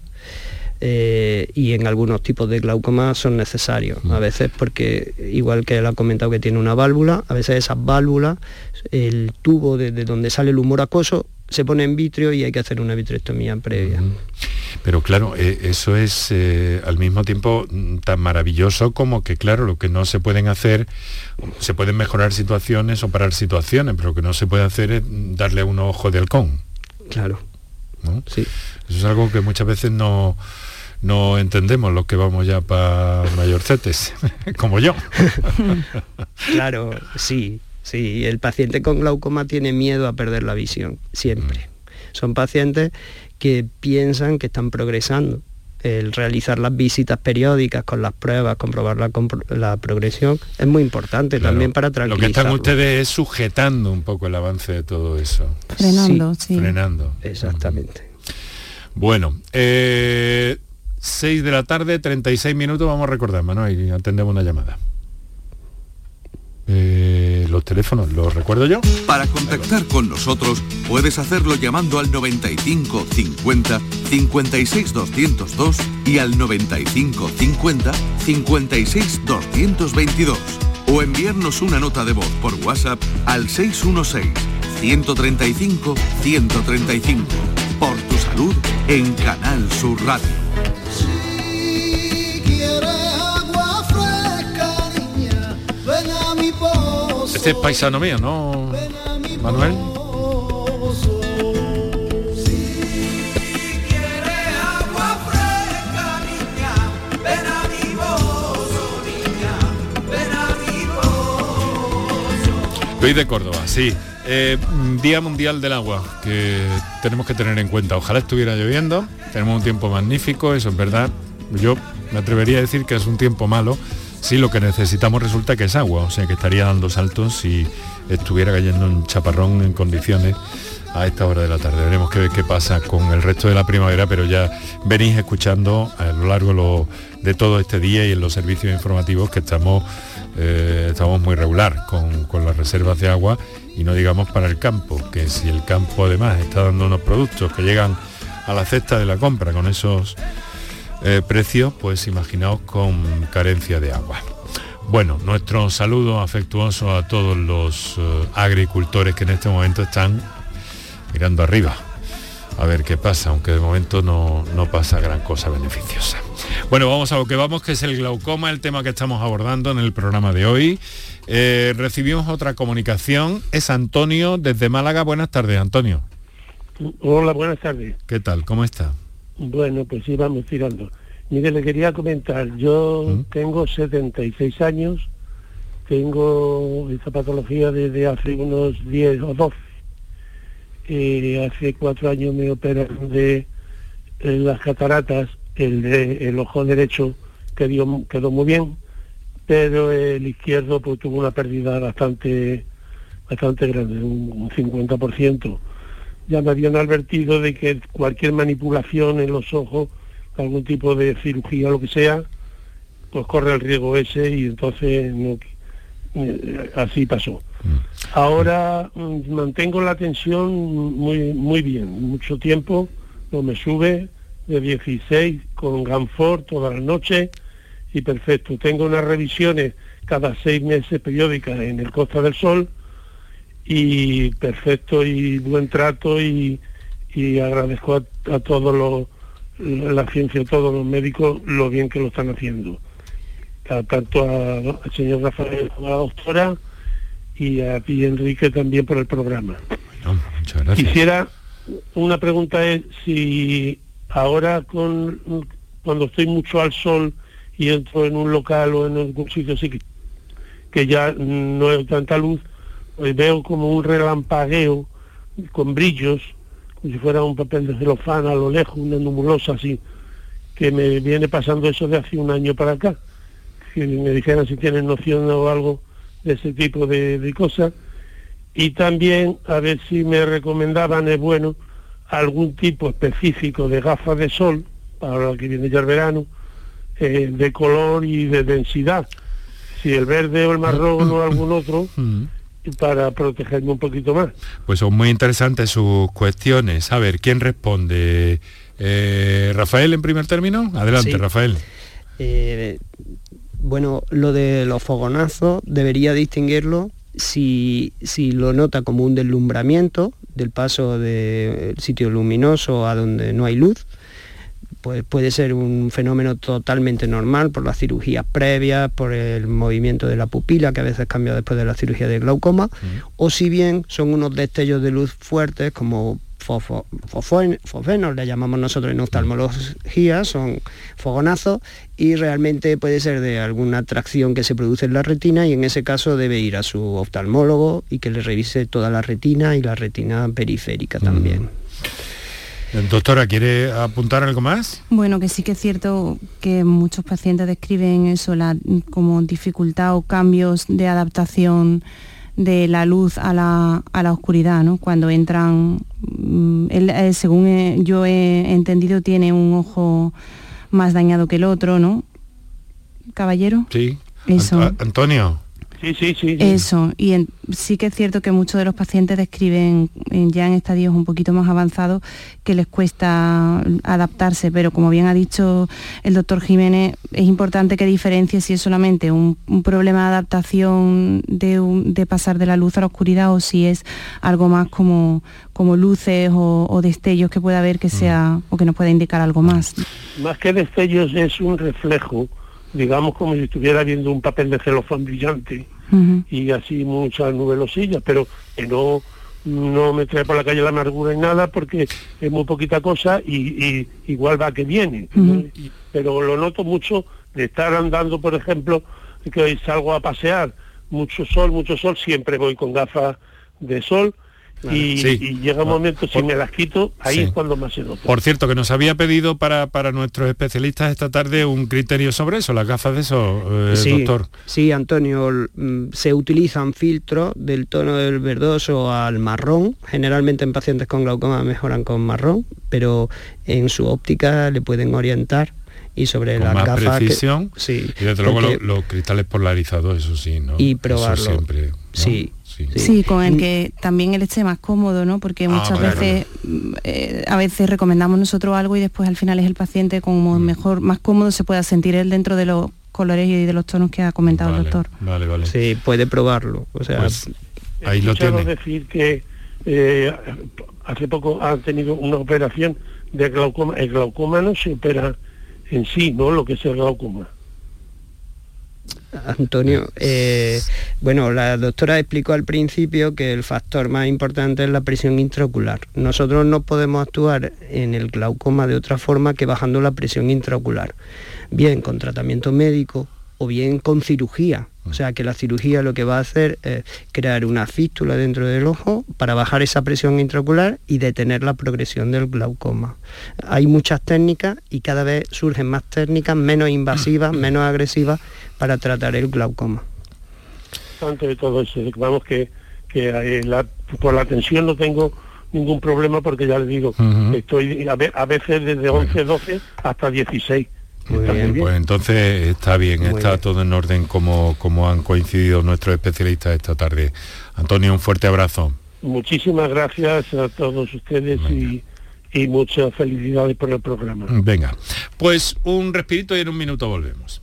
Eh, y en algunos tipos de glaucoma son necesarios. A veces porque, igual que él ha comentado que tiene una válvula, a veces esas válvulas, el tubo desde donde sale el humor acuoso, se pone en vitrio y hay que hacer una vitrectomía previa. pero claro, eh, eso es eh, al mismo tiempo mm, tan maravilloso como que, claro, lo que no se pueden hacer, se pueden mejorar situaciones o parar situaciones, pero lo que no se puede hacer es mm, darle un ojo de halcón. Claro. ¿no? Sí. Eso es algo que muchas veces no, no entendemos los que vamos ya para mayorcetes, como yo. Claro, sí, sí. El paciente con glaucoma tiene miedo a perder la visión, siempre. Son pacientes que piensan que están progresando. El realizar las visitas periódicas con las pruebas, comprobar la, compro- la progresión, es muy importante Claro, también para Lo que tranquilizar. están ustedes es sujetando un poco el avance de todo eso. Frenando, sí. Frenando. Exactamente. Bueno, eh, 6 de la tarde, 36 minutos, vamos a recordar, Manuel, y atendemos una llamada. Eh, los teléfonos, ¿los recuerdo yo? Para contactar con nosotros puedes hacerlo llamando al 95 50 56 202 y al 95 50 56 222 o enviarnos una nota de voz por WhatsApp al 616 135 135. Por salud en Canal Sur Radio. agua fresca, niña, ven a mi pozo. Este es paisano mío, ¿no, Manuel? agua fresca, niña, ven a mi pozo, niña, ven a mi pozo. Luis de Córdoba, sí. Eh, Día Mundial del Agua, que tenemos que tener en cuenta. Ojalá estuviera lloviendo, tenemos un tiempo magnífico, eso es verdad. Yo me atrevería a decir que es un tiempo malo, si lo que necesitamos resulta que es agua, o sea que estaría dando saltos si estuviera cayendo un chaparrón en condiciones a esta hora de la tarde. Veremos qué, qué pasa con el resto de la primavera, pero ya venís escuchando a lo largo de todo este día y en los servicios informativos que estamos, eh, estamos muy regular con las reservas de agua y no digamos para el campo, que si el campo además está dando unos productos que llegan a la cesta de la compra con esos eh, precios, pues imaginaos con carencia de agua. Bueno, nuestro saludo afectuoso a todos los eh, agricultores que en este momento están mirando arriba a ver qué pasa, aunque de momento no, no pasa gran cosa beneficiosa. Bueno, vamos a lo que vamos, que es el glaucoma, el tema que estamos abordando en el programa de hoy. Eh, recibimos otra comunicación, es Antonio desde Málaga. Buenas tardes, Antonio. Hola, buenas tardes. ¿Qué tal? ¿Cómo está? Bueno, pues sí, vamos tirando. Mire, le quería comentar, yo tengo 76 años, tengo esta patología desde hace unos 10 o 12. Eh, hace cuatro años me operaron de en las cataratas, el, de, el ojo derecho quedó, quedó muy bien, pero el izquierdo pues, tuvo una pérdida bastante, bastante grande, un, un 50%. Ya me habían advertido de que cualquier manipulación en los ojos, algún tipo de cirugía, lo que sea, pues corre el riesgo ese y entonces no, eh, así pasó. Ahora mm, mantengo la tensión muy, muy bien, mucho tiempo, no me sube, de 16 con Ganfort todas las noches y perfecto. Tengo unas revisiones cada seis meses periódicas en el Costa del Sol y perfecto y buen trato y, y agradezco a, a todos los la ciencia, a todos los médicos lo bien que lo están haciendo. A- tanto a- al señor Rafael como a la doctora y a ti Enrique también por el programa. Muchas gracias. Quisiera, una pregunta es si ahora con cuando estoy mucho al sol y entro en un local o en algún sitio así que, ya no hay tanta luz, pues veo como un relampagueo con brillos, como si fuera un papel de celofán a lo lejos, una numulosa así, que me viene pasando eso de hace un año para acá. Que me dijeran si tienen noción o algo de ese tipo de, de cosas y también a ver si me recomendaban, es bueno, algún tipo específico de gafas de sol, para lo que viene ya el verano, eh, de color y de densidad, si el verde o el marrón o algún otro, para protegerme un poquito más. Pues son muy interesantes sus cuestiones. A ver, ¿quién responde? Eh, Rafael en primer término. Adelante, Sí. Rafael. Eh, bueno, lo de los fogonazos debería distinguirlo si, si lo nota como un deslumbramiento del paso del sitio luminoso a donde no hay luz, pues puede ser un fenómeno totalmente normal por las cirugías previas, por el movimiento de la pupila que a veces cambia después de la cirugía de glaucoma, o si bien son unos destellos de luz fuertes como fofenos, le llamamos nosotros en oftalmología, son fogonazos y realmente puede ser de alguna atracción que se produce en la retina y en ese caso debe ir a su oftalmólogo y que le revise toda la retina y la retina periférica también. Doctora, ¿quiere apuntar algo más? Bueno, que sí que es cierto que muchos pacientes describen eso, la, como dificultad o cambios de adaptación de la luz a la, a la oscuridad, ¿no? Cuando entran, mm, él, eh, según eh, yo he entendido, tiene un ojo más dañado que el otro, ¿no? Caballero. Sí. Eso. Ant- Antonio. Sí, sí, sí. Eso, y en- sí que es cierto que muchos de los pacientes describen en- ya en estadios un poquito más avanzados que les cuesta adaptarse, pero como bien ha dicho el doctor Jiménez, es importante que diferencie si es solamente un, un problema de adaptación de, un- de pasar de la luz a la oscuridad o si es algo más como, como luces o, o destellos que pueda haber que sea o que nos pueda indicar algo más. Más que destellos es un reflejo, digamos como si estuviera viendo un papel de celofán brillante y así muchas nubelosillas, pero que no, no me trae por la calle la amargura y nada porque es muy poquita cosa y, y igual va que viene. Pero lo noto mucho de estar andando, por ejemplo, que hoy salgo a pasear, mucho sol, mucho sol, siempre voy con gafas de sol y, Sí. y llega un momento, si me las quito, ahí Sí. es cuando más se nota. Por cierto, que nos había pedido para, para nuestros especialistas esta tarde un criterio sobre eso, las gafas de eso, eh, sí, doctor. sí, Antonio, mm, se utilizan filtros del tono del verdoso al marrón. Generalmente en pacientes con glaucoma mejoran con marrón, pero en su óptica le pueden orientar y sobre Con las más gafas que- precisión. sí, Y desde luego porque- lo- los cristales polarizados, eso sí, ¿no? y Eso probarlo. siempre. ¿no? Sí, Sí, con el que también él esté más cómodo, ¿no? Porque Ah, muchas veces, mm, eh, a veces recomendamos nosotros algo y después al final es el paciente Mm. como mejor, más cómodo se pueda sentir él dentro de los colores y de los tonos que ha comentado el doctor. Vale, vale. Sí, puede probarlo. O sea, Pues, ahí lo tiene. decir que eh, hace poco han tenido una operación de glaucoma. El glaucoma no se opera en sí, ¿no? Lo que es el glaucoma. Antonio, eh, bueno, la doctora explicó al principio que el factor más importante es la presión intraocular. Nosotros no podemos actuar en el glaucoma de otra forma que bajando la presión intraocular, bien con tratamiento médico o bien con cirugía. O sea que la cirugía lo que va a hacer es crear una fístula dentro del ojo para bajar esa presión intraocular y detener la progresión del glaucoma. Hay muchas técnicas y cada vez surgen más técnicas menos invasivas, menos agresivas para tratar el glaucoma. Tanto de todo eso, vamos que, que eh, la- por la tensión no tengo ningún problema porque ya le digo, estoy a, ve- a veces desde 11, 12 hasta 16. Muy bien. Pues entonces está bien, Muy está bien. todo en orden como, como han coincidido nuestros especialistas esta tarde. Antonio, un fuerte abrazo. Muchísimas gracias a todos ustedes y, y muchas felicidades por el programa. Venga, pues un respirito y en un minuto volvemos.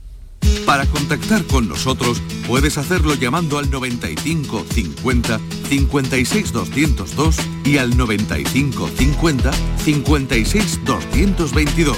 Para contactar con nosotros puedes hacerlo llamando al 95 50 56 202 y al 95 50 56 222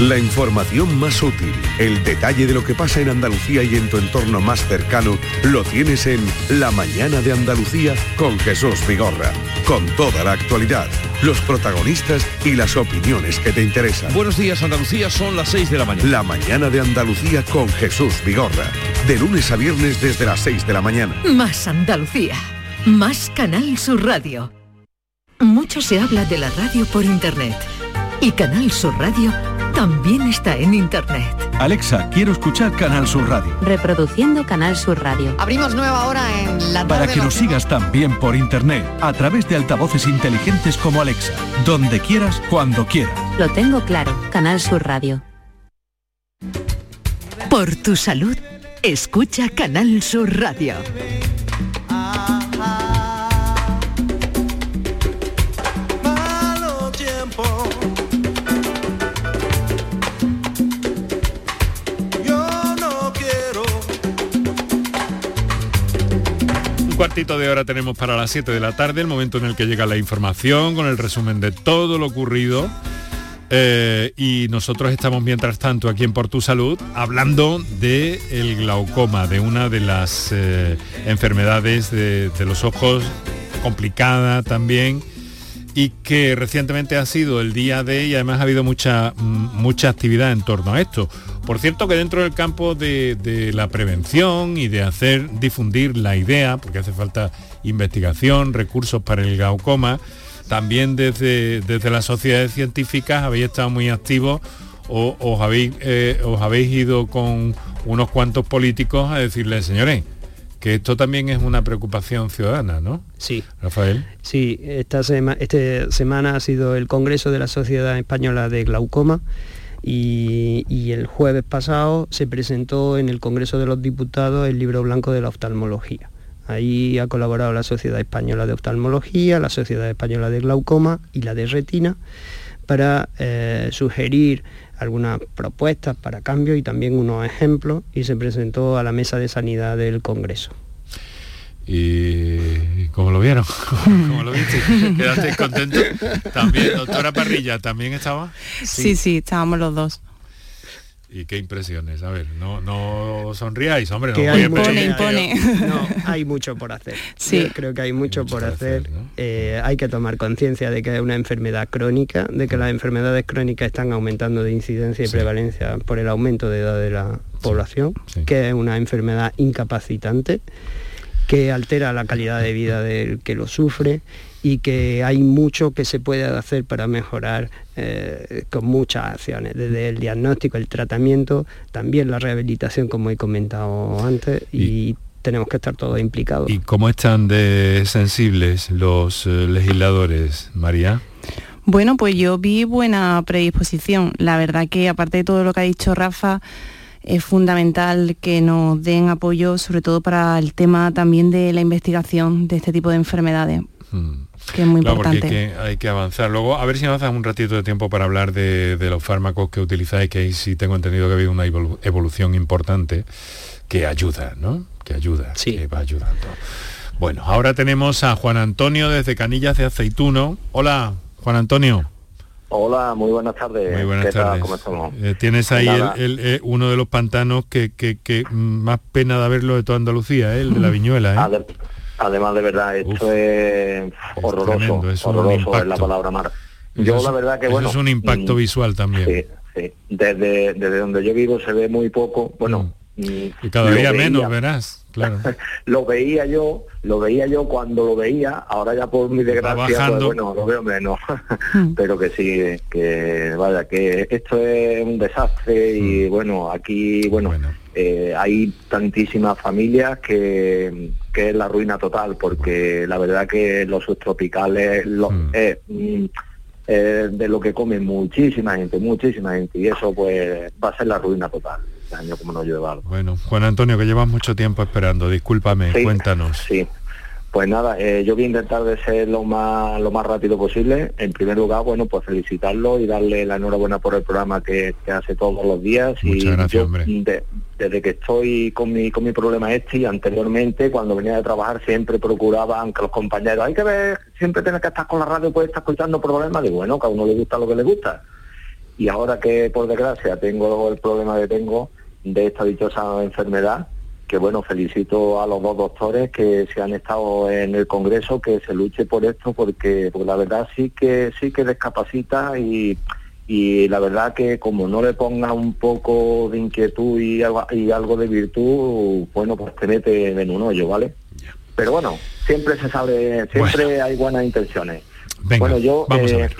La información más útil, el detalle de lo que pasa en Andalucía y en tu entorno más cercano, lo tienes en La Mañana de Andalucía con Jesús Vigorra. Con toda la actualidad, los protagonistas y las opiniones que te interesan. Buenos días Andalucía, son las 6 de la mañana. La Mañana de Andalucía con Jesús Vigorra. De lunes a viernes desde las 6 de la mañana. Más Andalucía. Más Canal Sur Radio. Mucho se habla de la radio por internet. Y Canal Sur Radio también está en internet. Alexa, quiero escuchar Canal Sur Radio. Reproduciendo Canal Sur Radio. Abrimos nueva hora en la Para tarde. que nos sigas también por internet, a través de altavoces inteligentes como Alexa, donde quieras, cuando quieras. Lo tengo claro. Canal Sur Radio. Por tu salud, escucha Canal Sur Radio. Cuartito de hora tenemos para las 7 de la tarde, el momento en el que llega la información con el resumen de todo lo ocurrido. Eh, y nosotros estamos mientras tanto aquí en Por Tu Salud hablando de el glaucoma, de una de las eh, enfermedades de, de los ojos complicada también y que recientemente ha sido el día de y además ha habido mucha mm, mucha actividad en torno a esto. Por cierto que dentro del campo de, la prevención y de hacer difundir la idea, porque hace falta investigación, recursos para el glaucoma, también desde, desde las sociedades científicas habéis estado muy activos o os habéis, eh, os habéis ido con unos cuantos políticos a decirles, señores, que esto también es una preocupación ciudadana, ¿no? Sí. Rafael. Sí, esta, sema- esta semana ha sido el Congreso de la Sociedad Española de Glaucoma y, y el jueves pasado se presentó en el Congreso de los Diputados el libro blanco de la oftalmología. Ahí ha colaborado la Sociedad Española de Oftalmología, la Sociedad Española de Glaucoma y la de Retina para eh, sugerir algunas propuestas para cambio y también unos ejemplos y se presentó a la Mesa de Sanidad del Congreso. ¿Y cómo lo vieron? ¿Cómo lo viste? ¿Quedaste contento? También, doctora Parrilla, ¿también estaba? Sí, sí, estábamos los dos. ¿Y qué impresiones? A ver, no, no sonríais, hombre. No que voy a hay mucho, pedir- no, hay mucho por hacer. Sí. Yo creo que hay mucho, por hacer. Eh, hay que tomar conciencia de que es una enfermedad crónica, de que las enfermedades crónicas están aumentando de incidencia y prevalencia por el aumento de edad de la población, que es una enfermedad incapacitante que altera la calidad de vida del que lo sufre y que hay mucho que se puede hacer para mejorar eh, con muchas acciones, desde el diagnóstico, el tratamiento, también la rehabilitación, como he comentado antes, y, tenemos que estar todos implicados. ¿Y cómo están de sensibles los eh, legisladores, María? Bueno, pues yo vi buena predisposición. La verdad que aparte de todo lo que ha dicho Rafa, es fundamental que nos den apoyo, sobre todo para el tema también de la investigación de este tipo de enfermedades. Hmm. Que es muy Claro, porque importante. hay que, hay que avanzar. Luego, a ver si avanzas un ratito de tiempo para hablar de, de los fármacos que utilizáis, que ahí sí tengo entendido que ha habido una evolu- evolución importante que ayuda, ¿no? Que ayuda, que va ayudando. Bueno, ahora tenemos a Juan Antonio desde Canillas de Aceituno. Hola, Juan Antonio. Hola, muy buenas tardes. Muy buenas ¿Qué tal? tardes. ¿Cómo estamos? Eh, tienes ahí el- Nada. el, eh, uno de los pantanos que, que- que, mm, más pena de haberlo de toda Andalucía, ¿eh? el de la Viñuela. ¿eh? Además, de verdad, esto es horroroso. tremendo, es horroroso es la palabra mar. Eso Yo es- la verdad que eso bueno. es un impacto mm, visual también. Sí, sí. Desde, desde donde yo vivo se ve muy poco. Bueno, mm, Y cada lo día veía- menos, verás, claro. lo veía yo, lo veía yo cuando lo veía, ahora ya por mi desgracia, pues, bueno, lo veo menos. Pero que sí, que vaya, que esto es un desastre y bueno, aquí, bueno, eh, hay tantísimas familias que, que es la ruina total, porque la verdad que los subtropicales lo- es, mm, es de lo que come muchísima gente, muchísima gente, y eso pues va a ser la ruina total, este año como no llueva algo. Bueno, Juan Antonio, que llevas mucho tiempo esperando, discúlpame, Sí, cuéntanos. Sí. Pues nada, eh, yo voy a intentar de ser lo más lo más rápido posible. En primer lugar, bueno, pues felicitarlo y darle la enhorabuena por el programa que, que hace todos los días. y Muchas gracias, yo, hombre. de- desde que estoy con mi con mi problema este y anteriormente, cuando venía de trabajar, siempre procuraban que los compañeros, hay que ver, siempre tienes que estar con la radio, pues estar escuchando problemas. Digo, bueno, que a uno le gusta lo que le gusta. Y ahora que por desgracia tengo el problema que tengo de esta dichosa enfermedad, que bueno, felicito a los dos doctores que se han estado en el Congreso, que se luche por esto, porque, porque la verdad sí que sí que descapacita y, y la verdad que como no le ponga un poco de inquietud y algo, y algo de virtud, bueno, pues te mete en un hoyo, ¿vale? Pero bueno, siempre se sabe, siempre hay buenas intenciones. Venga, bueno, yo vamos a eh, ver.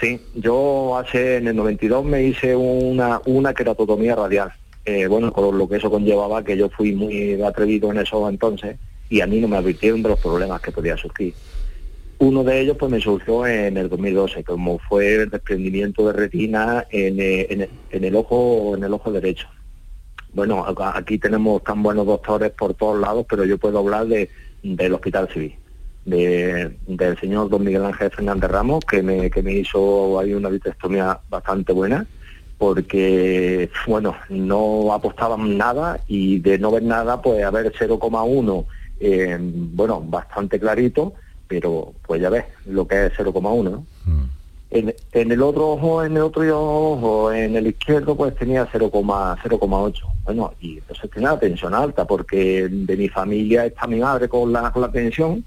Sí, yo hace en el 92 me hice una una queratotomía radial. Eh, bueno, con lo que eso conllevaba que yo fui muy atrevido en eso entonces y a mí no me advirtieron de los problemas que podía surgir. Uno de ellos pues me surgió en el 2012, como fue el desprendimiento de retina en, eh, en el- ojo en el ojo derecho. Bueno, aquí tenemos tan buenos doctores por todos lados, pero yo puedo hablar de, del Hospital Civil, de, del señor don Miguel Ángel Fernández Ramos, que me, que me hizo ahí una vitrectomía bastante buena, porque, bueno, no apostaban nada y de no ver nada, pues a ver 0,1, eh, bueno, bastante clarito, pero pues ya ves lo que es 0,1, ¿no? En, en el otro ojo, en el otro ojo, en el izquierdo, pues tenía 0,0, 0,8. Bueno, y entonces tenía la tensión alta, porque de mi familia está mi madre con la, con la tensión,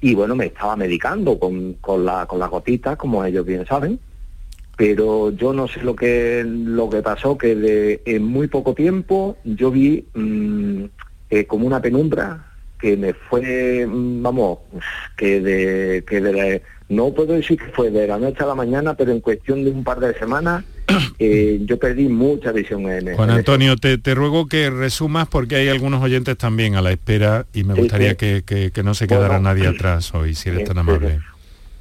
y bueno, me estaba medicando con, con, la, con las gotitas, como ellos bien saben, pero yo no sé lo que lo que pasó, que de, en muy poco tiempo yo vi mm, eh, como una penumbra que me fue, mm, vamos, que de, que de la- no puedo decir que fue de la noche a la mañana, pero en cuestión de un par de semanas eh, yo perdí mucha visión en, Juan Antonio, te, te ruego que resumas porque hay algunos oyentes también a la espera y me gustaría sí. Que, que- que no se quedara Bueno. nadie atrás hoy, si eres Sí, tan amable.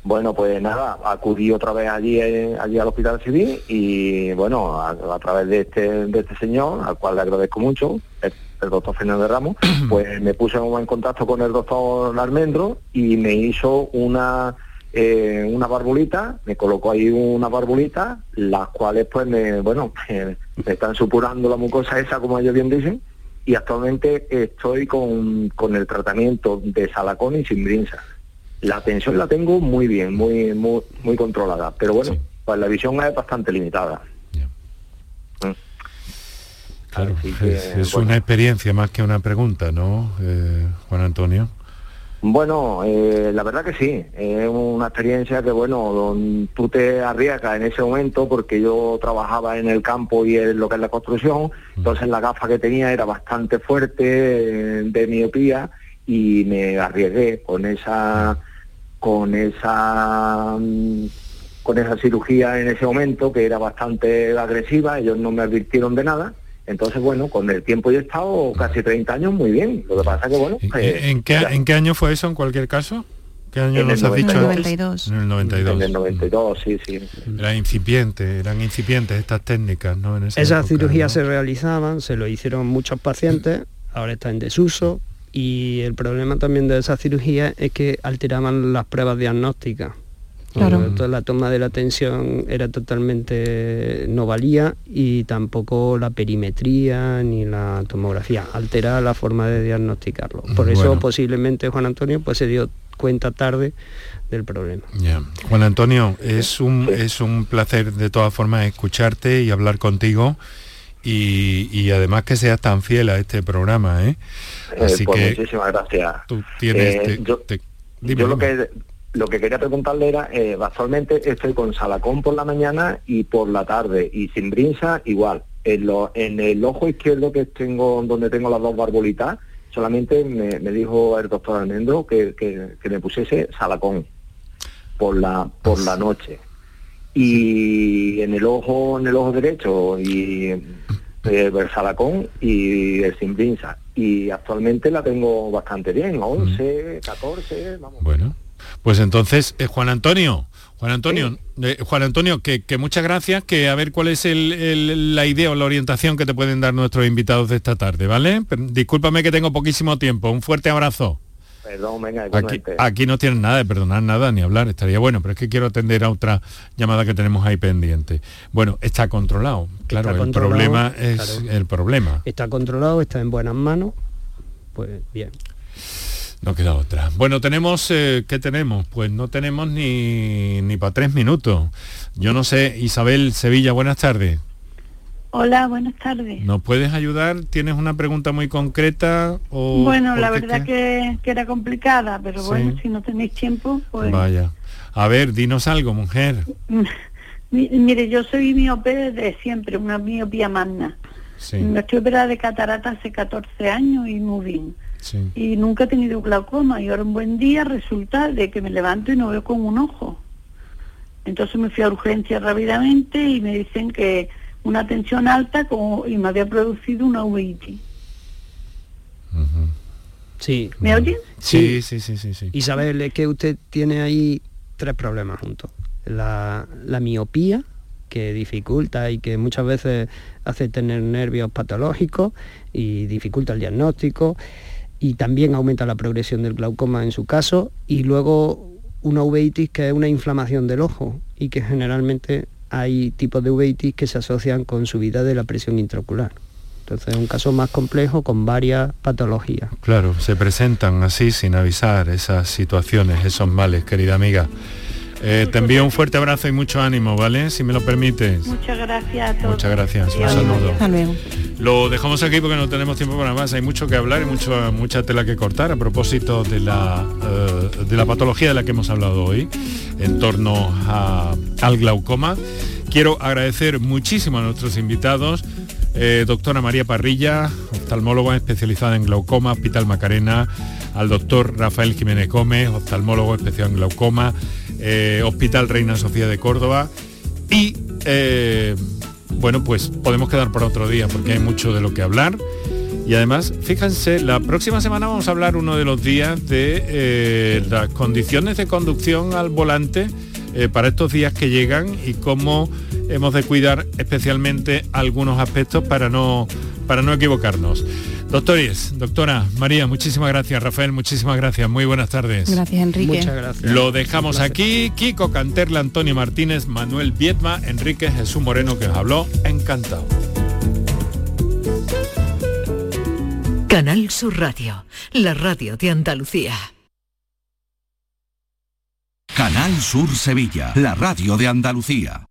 Bueno, pues nada, acudí otra vez allí, eh, allí al Hospital Civil y bueno, a, a través de este, de este señor, al cual le agradezco mucho, el, el doctor Fernández Ramos, pues me puse en contacto con el doctor Almendro y me hizo una eh, una barbulita, me colocó ahí una barbulita, las cuales pues me, bueno, me, me están supurando la mucosa esa, como ellos bien dicen, y actualmente estoy con, con el tratamiento de salacón y simbrinza. La tensión la tengo muy bien, muy muy, muy controlada, pero bueno, pues la visión es bastante limitada. Claro, Así que, es, es bueno. una experiencia más que una pregunta, ¿no, eh, Juan Antonio? Bueno, eh, la verdad que sí, es una experiencia que, bueno, don- tú te arriesgas en ese momento porque yo trabajaba en el campo y en lo que es la construcción, entonces la gafa que tenía era bastante fuerte eh, de miopía y me arriesgué con esa con esa mm, con esa cirugía en ese momento que era bastante agresiva, ellos no me advirtieron de nada Entonces, bueno, con el tiempo yo he estado casi 30 años muy bien. Lo que pasa que, bueno... pues, ¿En qué, ¿En qué año fue eso en cualquier caso? ¿Qué año En nos el has dicho? 92. En el 92. En el 92, sí, sí. Era incipiente, eran incipientes estas técnicas, ¿no? En esa Esas época, cirugías ¿no? se realizaban, se lo hicieron muchos pacientes, ahora está en desuso y el problema también de esas cirugías es que alteraban las pruebas diagnósticas. Claro. Entonces la toma de la tensión era totalmente no valía y tampoco la perimetría ni la tomografía altera la forma de diagnosticarlo. Por eso posiblemente Juan Antonio pues se dio cuenta tarde del problema. Juan Antonio, es un, es un placer de todas formas escucharte y hablar contigo y, y además que seas tan fiel a este programa, ¿eh? Eh, Así pues que muchísimas gracias. tú tienes... Eh, te- yo te- dime, yo lo dime. que lo que quería preguntarle era, eh, actualmente estoy con salacón por la mañana y por la tarde, y sin brinza igual. En, lo- en el ojo izquierdo que tengo, donde tengo las dos barbolitas, solamente me, me dijo el doctor Almendro que, que- que me pusiese salacón por la por la noche. Y en el ojo, en el ojo derecho, y eh, el salacón y el sin brinza. Y actualmente la tengo bastante bien, 11, 14, vamos. Bueno, pues entonces, eh, Juan Antonio, Juan Antonio, eh, Juan Antonio, que, que muchas gracias, que a ver cuál es el- el- la idea o la orientación que te pueden dar nuestros invitados de esta tarde, ¿vale? Pero discúlpame que tengo poquísimo tiempo, un fuerte abrazo. Perdón, venga, Aquí, no tienes nada de perdonar nada ni hablar, estaría bueno, pero es que quiero atender a otra llamada que tenemos ahí pendiente. Bueno, está controlado, claro, Está el controlado, problema es claro. el problema, Está controlado, está en buenas manos, pues bien. no queda otra. Bueno, tenemos, eh, ¿qué tenemos? Pues no tenemos ni, ni para tres minutos. Yo no sé, Isabel Sevilla, buenas tardes. Hola, buenas tardes. ¿Nos puedes ayudar? ¿Tienes una pregunta muy concreta? O bueno, la verdad que, que era complicada, pero Sí. bueno, si no tenéis tiempo, pues... Vaya. A ver, dinos algo, mujer. Mi- Mire, yo soy miope desde siempre, una miopía magna. Sí, Me estoy operada de catarata hace 14 años y muy bien. sí. Y nunca he tenido glaucoma y ahora un buen día resulta de que me levanto y no veo con un ojo. Entonces me fui a urgencia rápidamente y me dicen que una tensión alta como, y me había producido una uveitis. Sí. ¿Me oyen? Sí, sí, sí, sí, sí. Isabel, es que usted tiene ahí tres problemas juntos. La, la miopía, que dificulta y que muchas veces hace tener nervios patológicos y dificulta el diagnóstico y también aumenta la progresión del glaucoma en su caso y luego una uveitis que es una inflamación del ojo y que generalmente hay tipos de uveitis que se asocian con subida de la presión intraocular. Entonces es un caso más complejo con varias patologías. Claro, se presentan así sin avisar esas situaciones, esos males, querida amiga. Eh, te envío un fuerte abrazo y mucho ánimo, ¿vale? Si me lo permites. Muchas gracias a todos. Muchas gracias, un saludo. Hasta luego. Lo dejamos aquí porque no tenemos tiempo para más. Hay mucho que hablar y mucho, mucha tela que cortar a propósito de la, eh, de la patología de la que hemos hablado hoy en torno a- al glaucoma. Quiero agradecer muchísimo a nuestros invitados. eh, doctora María Parrilla, oftalmóloga especializada en glaucoma, Hospital Macarena, al doctor Rafael Jiménez Gómez, oftalmólogo especial en glaucoma, eh, Hospital Reina Sofía de Córdoba y eh, bueno, pues podemos quedar por otro día porque hay mucho de lo que hablar. Y además, fíjense, la próxima semana vamos a hablar uno de los días de eh, las condiciones de conducción al volante para estos días que llegan y cómo hemos de cuidar especialmente algunos aspectos para no, para no equivocarnos. Doctores, doctora, María, muchísimas gracias. Rafael, muchísimas gracias. Muy buenas tardes. Gracias, Enrique. Muchas gracias. Lo dejamos aquí. Kiko Canterla, Antonio Martínez, Manuel Viedma, Enrique Jesús Moreno que os habló. Encantado. Canal Sur Radio, la radio de Andalucía. Canal Sur Sevilla, la radio de Andalucía.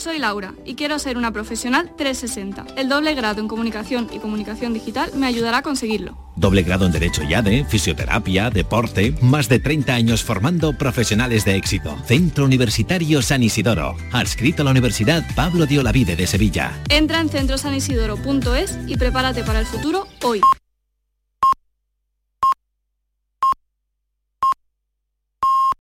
Soy Laura y quiero ser una profesional 360. El doble grado en comunicación y comunicación digital me ayudará a conseguirlo. Doble grado en Derecho y ADE, Fisioterapia, Deporte, más de 30 años formando profesionales de éxito. Centro Universitario San Isidoro, adscrito a la Universidad Pablo de Olavide de Sevilla. Entra en centrosanisidoro.es y prepárate para el futuro hoy.